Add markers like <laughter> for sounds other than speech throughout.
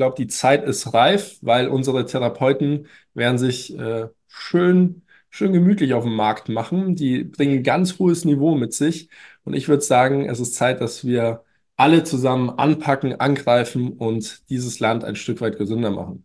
glaube, die Zeit ist reif, weil unsere Therapeuten werden sich äh, schön, schön gemütlich auf dem Markt machen. Die bringen ein ganz hohes Niveau mit sich. Und ich würde sagen, es ist Zeit, dass wir alle zusammen anpacken, angreifen und dieses Land ein Stück weit gesünder machen.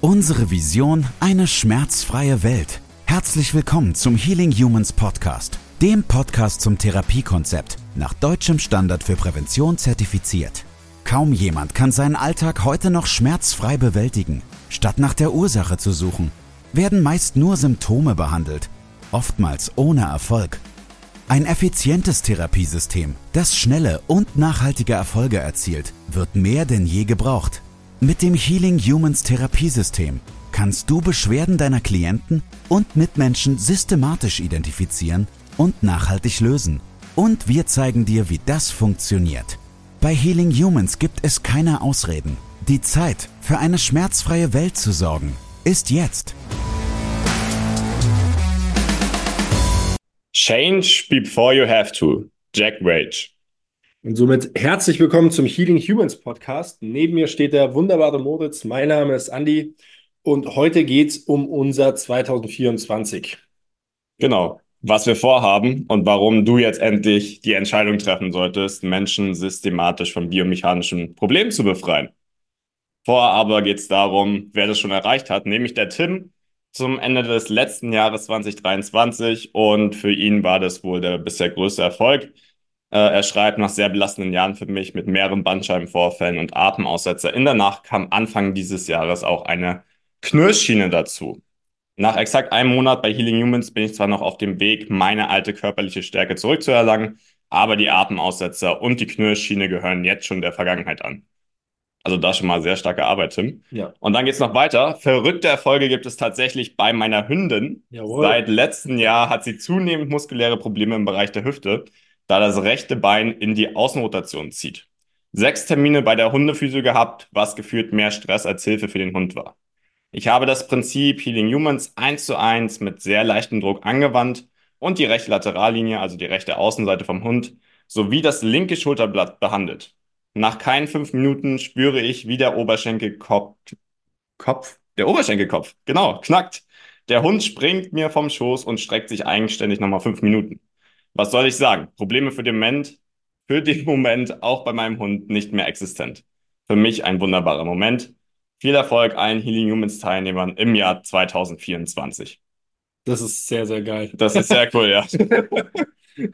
Unsere Vision, eine schmerzfreie Welt. Herzlich willkommen zum Healing Humans Podcast, dem Podcast zum Therapiekonzept, nach deutschem Standard für Prävention zertifiziert. Kaum jemand kann seinen Alltag heute noch schmerzfrei bewältigen. Statt nach der Ursache zu suchen, werden meist nur Symptome behandelt, oftmals ohne Erfolg. Ein effizientes Therapiesystem, das schnelle und nachhaltige Erfolge erzielt, wird mehr denn je gebraucht. Mit dem Healing Humans Therapiesystem kannst du Beschwerden deiner Klienten und Mitmenschen systematisch identifizieren und nachhaltig lösen. Und wir zeigen dir, wie das funktioniert. Bei Healing Humans gibt es keine Ausreden. Die Zeit, für eine schmerzfreie Welt zu sorgen, ist jetzt. Change before you have to. Jack Rage. Und somit herzlich willkommen zum Healing Humans Podcast. Neben mir steht der wunderbare Moritz. Mein Name ist Andy und heute geht es um unser 2024. Genau, was wir vorhaben und warum du jetzt endlich die Entscheidung treffen solltest, Menschen systematisch von biomechanischen Problemen zu befreien. Vorher aber geht es darum, wer das schon erreicht hat, nämlich der Tim zum Ende des letzten Jahres 2023 und für ihn war das wohl der bisher größte Erfolg. Äh, er schreibt, nach sehr belastenden Jahren für mich mit mehreren Bandscheibenvorfällen und Atemaussetzer in der Nacht kam Anfang dieses Jahres auch eine Knirschschiene dazu. Nach exakt einem Monat bei Healing Humans bin ich zwar noch auf dem Weg, meine alte körperliche Stärke zurückzuerlangen, aber die Atemaussetzer und die Knirschschiene gehören jetzt schon der Vergangenheit an. Also da schon mal sehr starke Arbeit, Tim. Ja. Und dann geht's noch weiter. Verrückte Erfolge gibt es tatsächlich bei meiner Hündin. Jawohl. Seit letztem Jahr hat sie zunehmend muskuläre Probleme im Bereich der Hüfte da das rechte Bein in die Außenrotation zieht. Sechs Termine bei der Hundephysio gehabt, was gefühlt mehr Stress als Hilfe für den Hund war. Ich habe das Prinzip Healing Humans eins zu eins mit sehr leichtem Druck angewandt und die rechte Laterallinie, also die rechte Außenseite vom Hund, sowie das linke Schulterblatt behandelt. Nach keinen fünf Minuten spüre ich, wie der Oberschenkelkopf, Kopf, der Oberschenkelkopf, genau, knackt. Der Hund springt mir vom Schoß und streckt sich eigenständig nochmal fünf Minuten was soll ich sagen? Probleme für den Moment, für den Moment auch bei meinem Hund nicht mehr existent. Für mich ein wunderbarer Moment. Viel Erfolg allen Healing Humans Teilnehmern im Jahr 2024. Das ist sehr, sehr geil. Das ist sehr cool, ja. <laughs>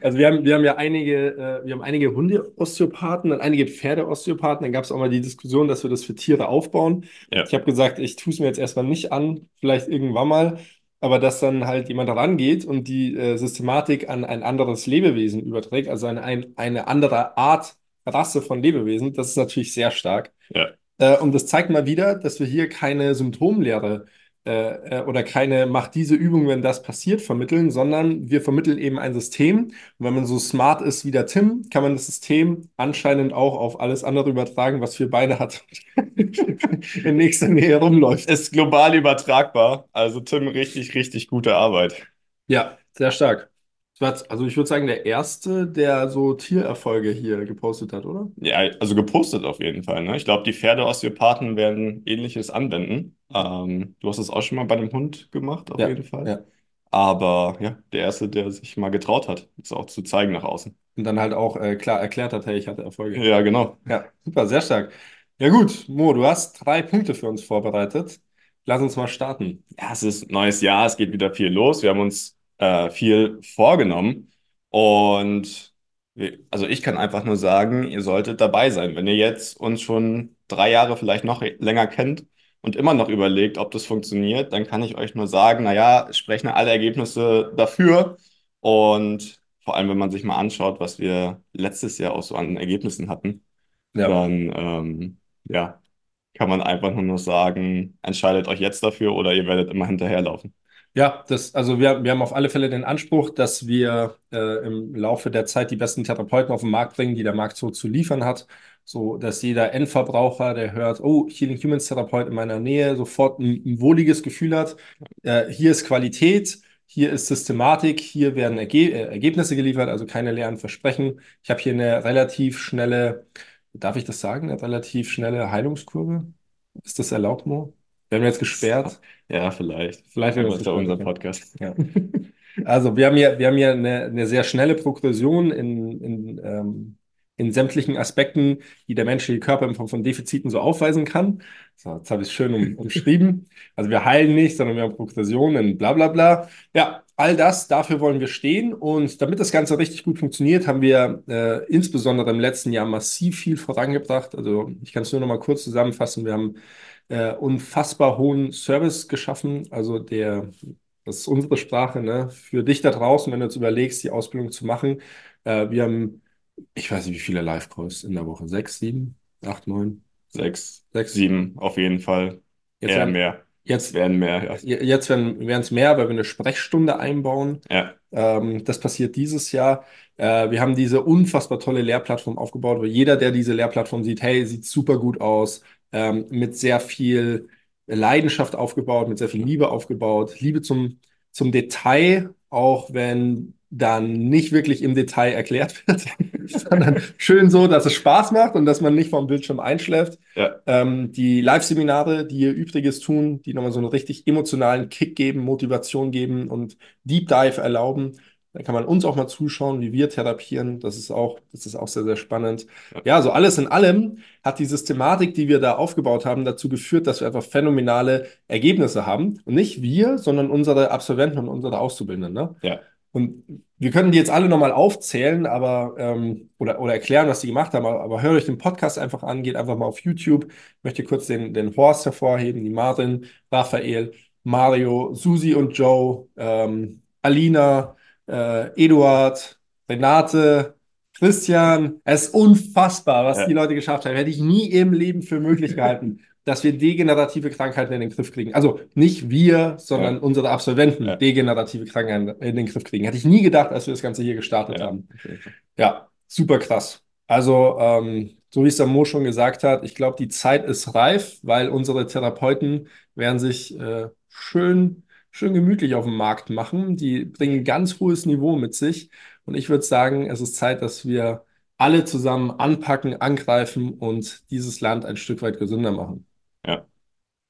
Also wir haben, wir haben ja einige, äh, wir haben einige Hunde-Osteopathen und einige Pferde-Osteopathen. Dann gab es auch mal die Diskussion, dass wir das für Tiere aufbauen. Ja. Ich habe gesagt, ich tue es mir jetzt erstmal nicht an, vielleicht irgendwann mal aber dass dann halt jemand rangeht und die äh, Systematik an ein anderes Lebewesen überträgt, also eine, ein, eine andere Art, Rasse von Lebewesen, das ist natürlich sehr stark. Ja. Äh, und das zeigt mal wieder, dass wir hier keine Symptomlehre äh, äh, oder keine macht diese Übung, wenn das passiert, vermitteln, sondern wir vermitteln eben ein System. Und wenn man so smart ist wie der Tim, kann man das System anscheinend auch auf alles andere übertragen, was wir beide hat <laughs> in nächster Nähe rumläuft. Ist global übertragbar. Also Tim, richtig, richtig gute Arbeit. Ja, sehr stark. Also ich würde sagen, der erste, der so Tiererfolge hier gepostet hat, oder? Ja, also gepostet auf jeden Fall. Ne? Ich glaube, die Pferdeosteopathen werden Ähnliches anwenden. Ähm, du hast es auch schon mal bei einem Hund gemacht, auf Ja, jeden Fall. ja. Aber ja, der Erste, der sich mal getraut hat, es auch zu zeigen nach außen. Und dann halt auch äh, klar erklärt hat, hey, ich hatte Erfolge. Ja, genau. Ja, super, sehr stark. Ja gut, Mo, du hast drei Punkte für uns vorbereitet. Lass uns mal starten. Ja, es ist neues Jahr, es geht wieder viel los. Wir haben uns äh, viel vorgenommen. Und also ich kann einfach nur sagen, ihr solltet dabei sein. Wenn ihr jetzt uns schon drei Jahre vielleicht noch länger kennt und immer noch überlegt, ob das funktioniert, dann kann ich euch nur sagen, naja, sprechen alle Ergebnisse dafür. Und vor allem, wenn man sich mal anschaut, was wir letztes Jahr auch so an Ergebnissen hatten, Ja. dann ähm, ja, kann man einfach nur noch sagen, entscheidet euch jetzt dafür oder ihr werdet immer hinterherlaufen. Ja, das, also wir, wir haben auf alle Fälle den Anspruch, dass wir äh, im Laufe der Zeit die besten Therapeuten auf den Markt bringen, die der Markt so zu liefern hat, so dass jeder Endverbraucher, der hört, oh, Healing Humans Therapeut in meiner Nähe, sofort ein, ein wohliges Gefühl hat. Äh, hier ist Qualität, hier ist Systematik, hier werden Erge äh, Ergebnisse geliefert, also keine leeren Versprechen. Ich habe hier eine relativ schnelle darf ich das sagen, eine relativ schnelle Heilungskurve. Ist das erlaubt, Mo? Wir haben jetzt gesperrt. Ja, vielleicht. Vielleicht werden wir wir unser gesperrt. Podcast. Ja. <laughs> Also wir haben hier, wir haben hier eine, eine sehr schnelle Progression in, in, ähm, in sämtlichen Aspekten, die der menschliche Körper in Form von Defiziten so aufweisen kann. So, jetzt habe ich es schön um, <laughs> umschrieben. Also wir heilen nicht, sondern wir haben Progression in bla bla bla. Ja, all das, dafür wollen wir stehen. Und damit das Ganze richtig gut funktioniert, haben wir äh, insbesondere im letzten Jahr massiv viel vorangebracht. Also ich kann es nur noch mal kurz zusammenfassen. Wir haben äh, unfassbar hohen Service geschaffen. Also der das ist unsere Sprache, ne? Für dich da draußen, wenn du jetzt überlegst, die Ausbildung zu machen. Äh, wir haben, ich weiß nicht, wie viele Live-Calls in der Woche. Sechs, sieben, acht, neun, Sechs, sechs. sieben, auf jeden Fall. Jetzt Eher werden, mehr. jetzt, Werden mehr, ja. jetzt werden es mehr, weil wir eine Sprechstunde einbauen. Ja, Ähm, das passiert dieses Jahr. Äh, wir haben diese unfassbar tolle Lehrplattform aufgebaut, wo jeder, der diese Lehrplattform sieht, hey, sieht super gut aus, ähm, mit sehr viel Leidenschaft aufgebaut, mit sehr viel Liebe aufgebaut, Liebe zum, zum Detail, auch wenn dann nicht wirklich im Detail erklärt <laughs> wird, sondern schön so, dass es Spaß macht und dass man nicht vom Bildschirm einschläft. ja, Ähm, die Live-Seminare, die ihr Übriges tun, die nochmal so einen richtig emotionalen Kick geben, Motivation geben und Deep Dive erlauben. Da kann man uns auch mal zuschauen, wie wir therapieren. Das ist auch, das ist auch sehr, sehr spannend. Ja. So alles in allem hat die Systematik, die wir da aufgebaut haben, dazu geführt, dass wir einfach phänomenale Ergebnisse haben. Und nicht wir, sondern unsere Absolventen und unsere Auszubildenden. Ne? ja. Und wir können die jetzt alle nochmal aufzählen, aber ähm, oder, oder erklären, was die gemacht haben, aber, aber hört euch den Podcast einfach an, geht einfach mal auf YouTube. Ich möchte kurz den, den Horst hervorheben, die Martin, Raphael, Mario, Susi und Joe, ähm, Alina, äh, Eduard, Renate, Christian. Es ist unfassbar, was Ja. die Leute geschafft haben. Hätte ich nie im Leben für möglich <laughs> gehalten, dass wir degenerative Krankheiten in den Griff kriegen. Also nicht wir, sondern Ja. unsere Absolventen Ja. degenerative Krankheiten in den Griff kriegen. Hätte ich nie gedacht, als wir das Ganze hier gestartet haben. Ja, super krass. Also, ähm, so wie es der Mo schon gesagt hat, ich glaube, die Zeit ist reif, weil unsere Therapeuten werden sich äh, schön, schön gemütlich auf dem Markt machen. Die bringen ein ganz hohes Niveau mit sich. Und ich würde sagen, es ist Zeit, dass wir alle zusammen anpacken, angreifen und dieses Land ein Stück weit gesünder machen. Ja.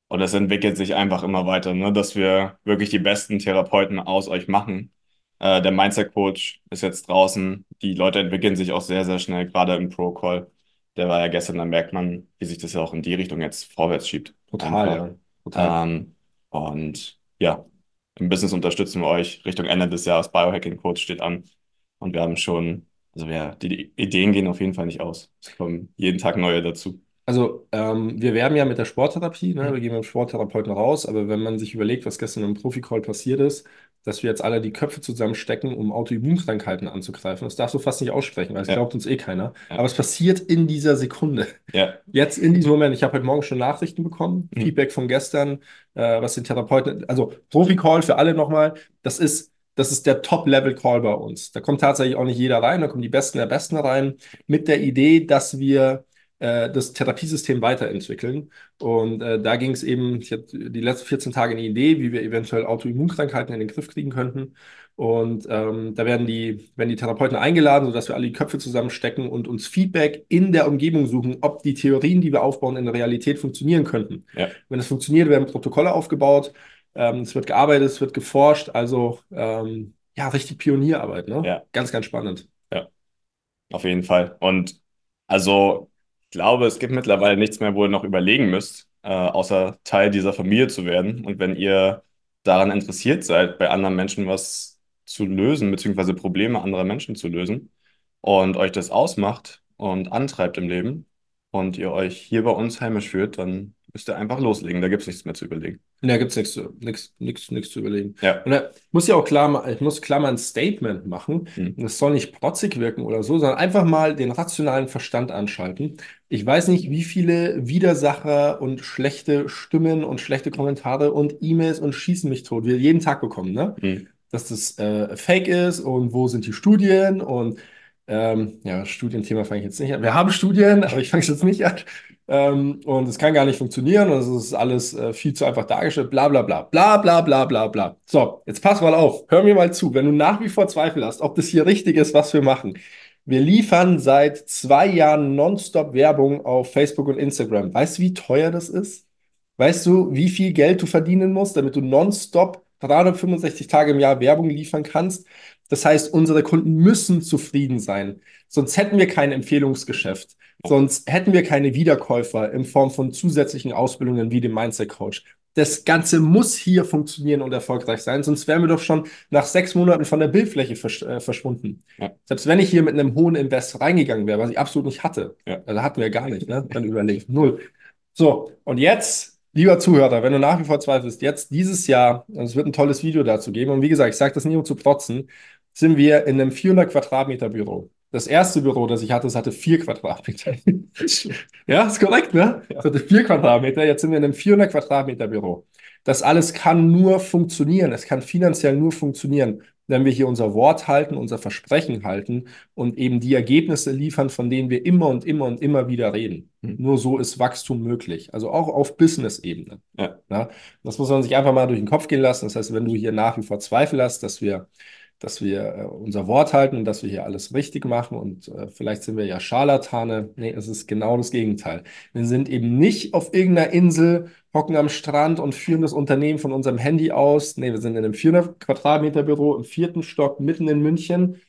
Und es entwickelt sich einfach immer weiter, ne? Dass wir wirklich die besten Therapeuten aus euch machen. Äh, der Mindset-Coach ist jetzt draußen. Die Leute entwickeln sich auch sehr, sehr schnell, gerade im Pro-Call. Der war ja gestern, da merkt man, wie sich das ja auch in die Richtung jetzt vorwärts schiebt. Total, Einfach. ja. Total. Ähm, und ja, im Business unterstützen wir euch. Richtung Ende des Jahres Biohacking Coach steht an. Und wir haben schon, also wir, die, die Ideen gehen auf jeden Fall nicht aus. Es kommen jeden Tag neue dazu. Also, ähm, wir werben ja mit der Sporttherapie, ne? Mhm. Wir gehen mit dem Sporttherapeuten raus, aber wenn man sich überlegt, was gestern im Profi-Call passiert ist, dass wir jetzt alle die Köpfe zusammenstecken, um Autoimmunkrankheiten anzugreifen, das darfst du fast nicht aussprechen, weil es Ja. glaubt uns eh keiner. Ja. Aber es passiert in dieser Sekunde. Ja, Jetzt in diesem Moment, ich habe heute Morgen schon Nachrichten bekommen, Mhm. Feedback von gestern, äh, was den Therapeuten, also Profi-Call für alle nochmal, das ist, das ist der Top-Level-Call bei uns. Da kommt tatsächlich auch nicht jeder rein, da kommen die Besten der Besten rein, mit der Idee, dass wir das Therapiesystem weiterentwickeln. Und äh, da ging es eben, ich hatte die letzten 14 Tage eine Idee, wie wir eventuell Autoimmunkrankheiten in den Griff kriegen könnten. Und ähm, da werden die, werden die Therapeuten eingeladen, sodass wir alle die Köpfe zusammenstecken und uns Feedback in der Umgebung suchen, ob die Theorien, die wir aufbauen, in der Realität funktionieren könnten. Ja. Wenn es funktioniert, werden Protokolle aufgebaut, ähm, es wird gearbeitet, es wird geforscht, also ähm, ja, richtig Pionierarbeit, ne? Ja. Ganz, ganz spannend. auf jeden Fall. Und also, glaube, es gibt mittlerweile nichts mehr, wo ihr noch überlegen müsst, äh, außer Teil dieser Familie zu werden. Und wenn ihr daran interessiert seid, bei anderen Menschen was zu lösen, beziehungsweise Probleme anderer Menschen zu lösen und euch das ausmacht und antreibt im Leben und ihr euch hier bei uns heimisch fühlt, dann müsst ihr einfach loslegen. Da gibt es nichts mehr zu überlegen. Da gibt es nichts zu, nichts, nichts, nichts zu überlegen. Ja. Und da muss ja auch klar, ich muss klar mal ein Statement machen. Mhm. Das soll nicht protzig wirken oder so, sondern einfach mal den rationalen Verstand anschalten. Ich weiß nicht, wie viele Widersacher und schlechte Stimmen und schlechte Kommentare und E-Mails und schießen mich tot wir jeden Tag bekommen, ne? Mhm. Dass das äh, Fake ist und wo sind die Studien und ähm, ja, Studienthema fange ich jetzt nicht an. Wir haben Studien, aber ich fange es jetzt nicht an. Ähm, und es kann gar nicht funktionieren und es ist alles äh, viel zu einfach dargestellt, bla bla bla, bla bla bla bla bla. So, jetzt pass mal auf, hör mir mal zu. Wenn du nach wie vor Zweifel hast, ob das hier richtig ist, was wir machen, Wir liefern seit zwei Jahren nonstop Werbung auf Facebook und Instagram. Weißt du, wie teuer das ist? Weißt du, wie viel Geld du verdienen musst, damit du nonstop 365 Tage im Jahr Werbung liefern kannst? Das heißt, unsere Kunden müssen zufrieden sein. Sonst hätten wir kein Empfehlungsgeschäft. Sonst hätten wir keine Wiederkäufer in Form von zusätzlichen Ausbildungen wie dem Mindset Coach. Das Ganze muss hier funktionieren und erfolgreich sein, sonst wären wir doch schon nach sechs Monaten von der Bildfläche versch äh, verschwunden. Ja. Selbst wenn ich hier mit einem hohen Invest reingegangen wäre, was ich absolut nicht hatte, ja. also hatten wir gar nicht, ne? dann überlegt, null. So, und jetzt, lieber Zuhörer, wenn du nach wie vor zweifelst, jetzt dieses Jahr, also es wird ein tolles Video dazu geben, und wie gesagt, ich sage das nicht um zu protzen, sind wir in einem 400 Quadratmeter Büro. Das erste Büro, das ich hatte, das hatte vier Quadratmeter. <laughs> ja, ist korrekt, ne? Das hatte vier Quadratmeter. Jetzt sind wir in einem 400 Quadratmeter Büro. Das alles kann nur funktionieren. Es kann finanziell nur funktionieren, wenn wir hier unser Wort halten, unser Versprechen halten und eben die Ergebnisse liefern, von denen wir immer und immer und immer wieder reden. Mhm. Nur so ist Wachstum möglich. Also auch auf Business-Ebene. Ja. ja. Das muss man sich einfach mal durch den Kopf gehen lassen. Das heißt, wenn du hier nach wie vor Zweifel hast, dass wir dass wir äh, unser Wort halten und dass wir hier alles richtig machen und äh, vielleicht sind wir ja Scharlatane. Nee, es ist genau das Gegenteil. Wir sind eben nicht auf irgendeiner Insel, hocken am Strand und führen das Unternehmen von unserem Handy aus. Nee, wir sind in einem 400 Quadratmeter Büro im vierten Stock mitten in München.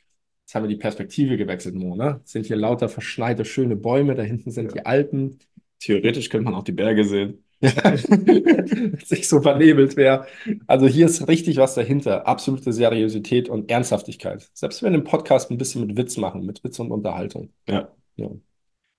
Jetzt haben wir die Perspektive gewechselt, Mo, ne? Es sind hier lauter verschneite, schöne Bäume, da hinten sind ja. die Alpen. Theoretisch könnte man auch die Berge sehen. <laughs> sich so vernebelt wäre. Also hier ist richtig was dahinter. Absolute Seriosität und Ernsthaftigkeit. Selbst wenn wir im Podcast ein bisschen mit Witz machen, mit Witz und Unterhaltung. Ja. Ja,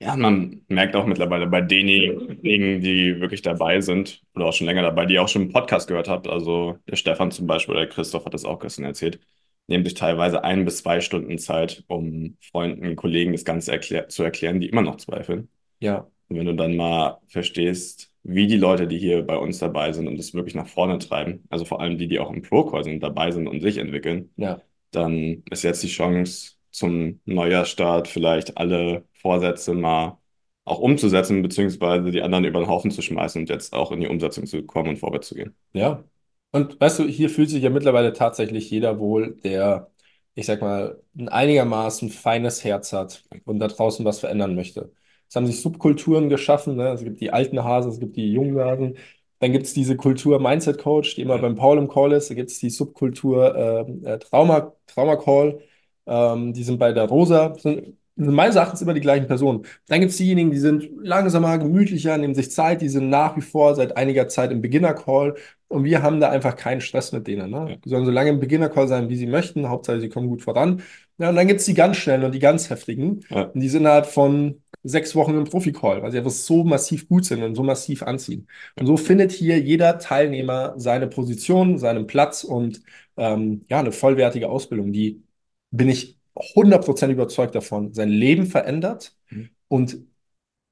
ja man merkt auch mittlerweile bei denjenigen, die wirklich dabei sind oder auch schon länger dabei, die auch schon einen Podcast gehört habt. Also der Stefan zum Beispiel oder der Christoph hat das auch gestern erzählt. Nehmen sich teilweise ein bis zwei Stunden Zeit, um Freunden, Kollegen das Ganze erklär zu erklären, die immer noch zweifeln. Ja. Und wenn du dann mal verstehst, wie die Leute, die hier bei uns dabei sind und das wirklich nach vorne treiben, also vor allem die, die auch im Pro-Call sind, dabei sind und sich entwickeln, ja. dann ist jetzt die Chance zum Neujahrstart vielleicht alle Vorsätze mal auch umzusetzen, beziehungsweise die anderen über den Haufen zu schmeißen und jetzt auch in die Umsetzung zu kommen und vorwärts zu gehen. Ja. Und weißt du, hier fühlt sich ja mittlerweile tatsächlich jeder wohl, der, ich sag mal, ein einigermaßen feines Herz hat und da draußen was verändern möchte. Es haben sich Subkulturen geschaffen. Ne? Es gibt die alten Hasen, es gibt die jungen Hasen. Dann gibt es diese Kultur Mindset Coach, die immer beim Paul im Call ist. Da gibt es die Subkultur äh, Trauma, Trauma Call. Ähm, die sind bei der Rosa. Sind, sind meines Erachtens immer die gleichen Personen. Dann gibt es diejenigen, die sind langsamer, gemütlicher, nehmen sich Zeit, die sind nach wie vor seit einiger Zeit im Beginner-Call und wir haben da einfach keinen Stress mit denen. Ne? Die sollen so lange im Beginner-Call sein, wie sie möchten. Hauptsache, sie kommen gut voran. Ja, und dann gibt es die ganz schnellen und die ganz heftigen. Ja. Und die sind halt von sechs Wochen im Profi-Call, weil sie einfach so massiv gut sind und so massiv anziehen. Und so findet hier jeder Teilnehmer seine Position, seinen Platz und ähm, ja, eine vollwertige Ausbildung, die bin ich 100% überzeugt davon, sein Leben verändert mhm. und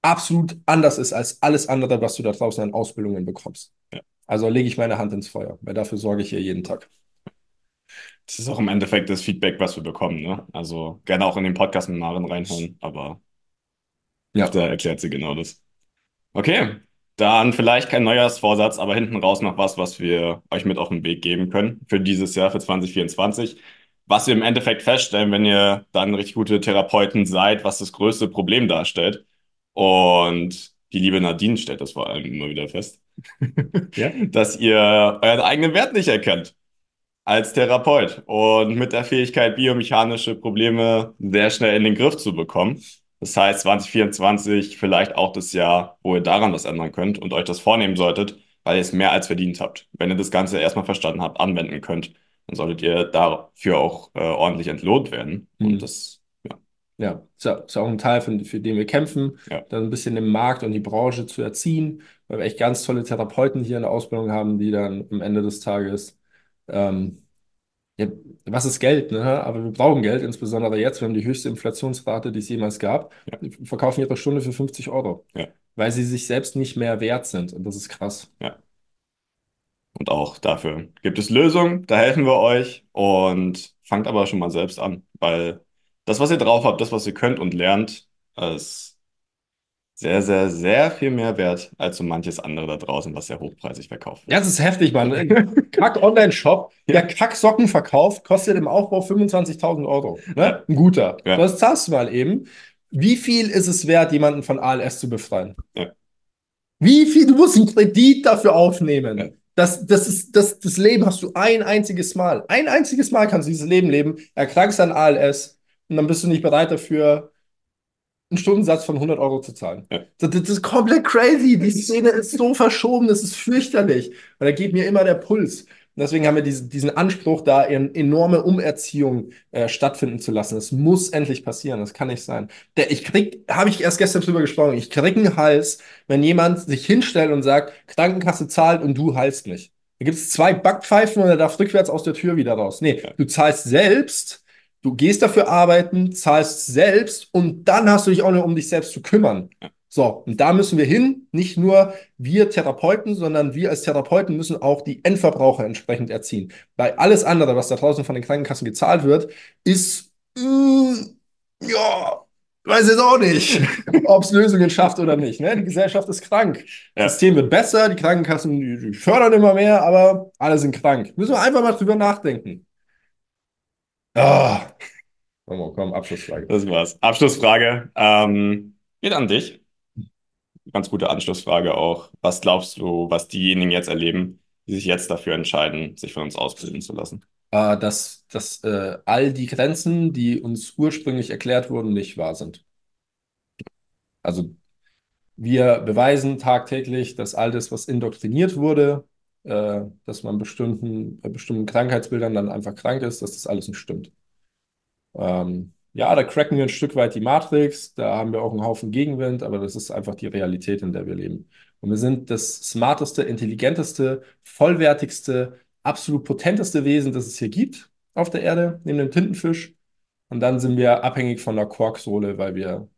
absolut anders ist als alles andere, was du da draußen an Ausbildungen bekommst. Ja. Also lege ich meine Hand ins Feuer, weil dafür sorge ich hier jeden Tag. Das ist auch im Endeffekt das Feedback, was wir bekommen. Ne? Also gerne auch in den Podcast mit Maren reinhören, aber ja. Da erklärt sie genau das. Okay, dann vielleicht kein Neujahrsvorsatz, aber hinten raus noch was, was wir euch mit auf den Weg geben können für dieses Jahr, für 2024. Was wir im Endeffekt feststellen, wenn ihr dann richtig gute Therapeuten seid, was das größte Problem darstellt. Und die liebe Nadine stellt das vor allem immer wieder fest, ja? <laughs> dass ihr euren eigenen Wert nicht erkennt als Therapeut und mit der Fähigkeit, biomechanische Probleme sehr schnell in den Griff zu bekommen. Das heißt, 2024 vielleicht auch das Jahr, wo ihr daran was ändern könnt und euch das vornehmen solltet, weil ihr es mehr als verdient habt. Wenn ihr das Ganze erstmal verstanden habt, anwenden könnt, dann solltet ihr dafür auch äh, ordentlich entlohnt werden. Mhm. Und das, ja. Ja, ist, auch ein Teil, für, für den wir kämpfen, ja. dann ein bisschen den Markt und die Branche zu erziehen, weil wir echt ganz tolle Therapeuten hier in der Ausbildung haben, die dann am Ende des Tages ähm, ja, was ist Geld, ne? Aber wir brauchen Geld, insbesondere jetzt. Wir haben die höchste Inflationsrate, die es jemals gab. Ja. Wir verkaufen ihre Stunde für 50 Euro, ja. weil sie sich selbst nicht mehr wert sind. Und das ist krass. Ja. Und auch dafür gibt es Lösungen, da helfen wir euch und fangt aber schon mal selbst an, weil das, was ihr drauf habt, das, was ihr könnt und lernt, ist sehr, sehr, sehr viel mehr wert als so manches andere da draußen, was sehr hochpreisig verkauft wird. Ja, das ist heftig, Mann. <laughs> Kack-Online-Shop, der Kack-Socken verkauft, kostet im Aufbau 25.000 Euro. Ne? Ein guter. Ja. Das zahlst du mal eben. Wie viel ist es wert, jemanden von ALS zu befreien? Ja. Wie viel? Du musst einen Kredit dafür aufnehmen. Ja. Das, das, ist, das, das Leben hast du ein einziges Mal. Ein einziges Mal kannst du dieses Leben leben, erkrankst an ALS und dann bist du nicht bereit dafür, einen Stundensatz von 100 Euro zu zahlen. Ja. Das, das ist komplett crazy. Die Szene ist so verschoben, das ist fürchterlich. Und da geht mir immer der Puls. Und deswegen haben wir diesen, diesen Anspruch, da eine enorme Umerziehung äh, stattfinden zu lassen. Das muss endlich passieren. Das kann nicht sein. Der, ich krieg, habe ich erst gestern drüber gesprochen, ich krieg einen Hals, wenn jemand sich hinstellt und sagt, Krankenkasse zahlt und du heilst nicht. Da gibt es zwei Backpfeifen und er darf rückwärts aus der Tür wieder raus. Nee, Ja. du zahlst selbst, du gehst dafür arbeiten, zahlst selbst und dann hast du dich auch noch um dich selbst zu kümmern. So, und da müssen wir hin. Nicht nur wir Therapeuten, sondern wir als Therapeuten müssen auch die Endverbraucher entsprechend erziehen. Weil alles andere, was da draußen von den Krankenkassen gezahlt wird, ist, äh, ja, weiß jetzt auch nicht, <laughs> ob es Lösungen schafft oder nicht. Ne? Die Gesellschaft ist krank. Ja. Das System wird besser, die Krankenkassen die fördern immer mehr, aber alle sind krank. Müssen wir einfach mal drüber nachdenken. Ah. Komm, komm, Abschlussfrage. Das war's. Abschlussfrage ähm, geht an dich. Ganz gute Anschlussfrage auch. Was glaubst du, was diejenigen jetzt erleben, die sich jetzt dafür entscheiden, sich von uns ausbilden zu lassen? äh, dass, dass äh, all die Grenzen, die uns ursprünglich erklärt wurden, nicht wahr sind. Also wir beweisen tagtäglich, dass all das, was indoktriniert wurde, äh, dass man bestimmten, bei bestimmten Krankheitsbildern dann einfach krank ist, dass das alles nicht stimmt. Ähm, ja, da cracken wir ein Stück weit die Matrix, da haben wir auch einen Haufen Gegenwind, aber das ist einfach die Realität, in der wir leben. Und wir sind das smarteste, intelligenteste, vollwertigste, absolut potenteste Wesen, das es hier gibt auf der Erde, neben dem Tintenfisch. Und dann sind wir abhängig von der Quarksohle, weil wir,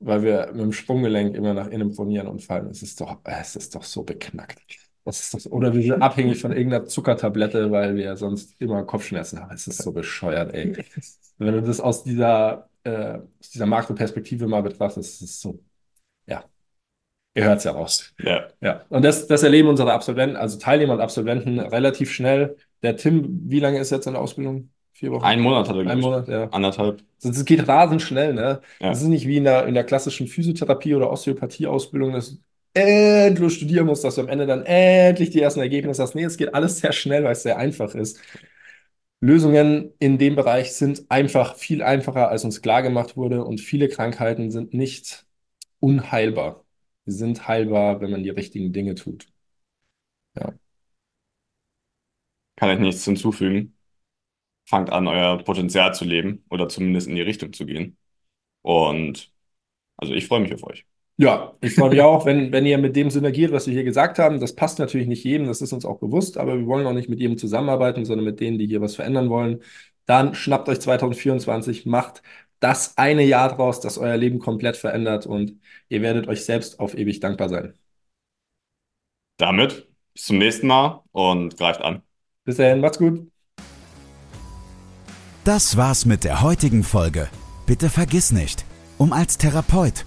weil wir mit dem Sprunggelenk immer nach innen pronieren und fallen. Es ist doch, es ist doch so beknackt. Das ist doch, oder wir sind abhängig von irgendeiner Zuckertablette, weil wir sonst immer Kopfschmerzen haben. Es ist so bescheuert, ey. Wenn du das aus dieser, äh, aus dieser Makroperspektive mal betrachtest, ist es so, ja. Ihr hört es ja raus. Ja, Ja, und das, das erleben unsere Absolventen, also Teilnehmer und Absolventen relativ schnell. Der Tim, wie lange ist jetzt in der Ausbildung? Vier Wochen? ein Monat hat er, Ein. Monat, ja. Anderthalb. Das, das geht rasend schnell, ne? Ja. Das ist nicht wie in der, in der klassischen Physiotherapie- oder Osteopathie-Ausbildung, dass du endlos studieren musst, dass du am Ende dann endlich die ersten Ergebnisse hast. Nee, es geht alles sehr schnell, weil es sehr einfach ist. Lösungen in dem Bereich sind einfach viel einfacher, als uns klar gemacht wurde und viele Krankheiten sind nicht unheilbar. Sie sind heilbar, wenn man die richtigen Dinge tut. Kann ich nichts hinzufügen. Fangt an, euer Potenzial zu leben oder zumindest in die Richtung zu gehen. Und also ich freue mich auf euch. Ja, ich freue mich auch, wenn, wenn ihr mit dem synergiert, was wir hier gesagt haben. Das passt natürlich nicht jedem, das ist uns auch bewusst, aber wir wollen auch nicht mit jedem zusammenarbeiten, sondern mit denen, die hier was verändern wollen. Dann schnappt euch 2024, macht das eine Jahr draus, das euer Leben komplett verändert und ihr werdet euch selbst auf ewig dankbar sein. Damit bis zum nächsten Mal und greift an. Bis dahin, macht's gut. Das war's mit der heutigen Folge. Bitte vergiss nicht, um als Therapeut,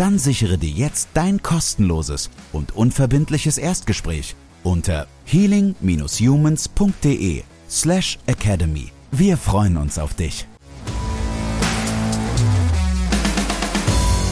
dann sichere dir jetzt dein kostenloses und unverbindliches Erstgespräch unter healing-humans.de slash academy. Wir freuen uns auf dich.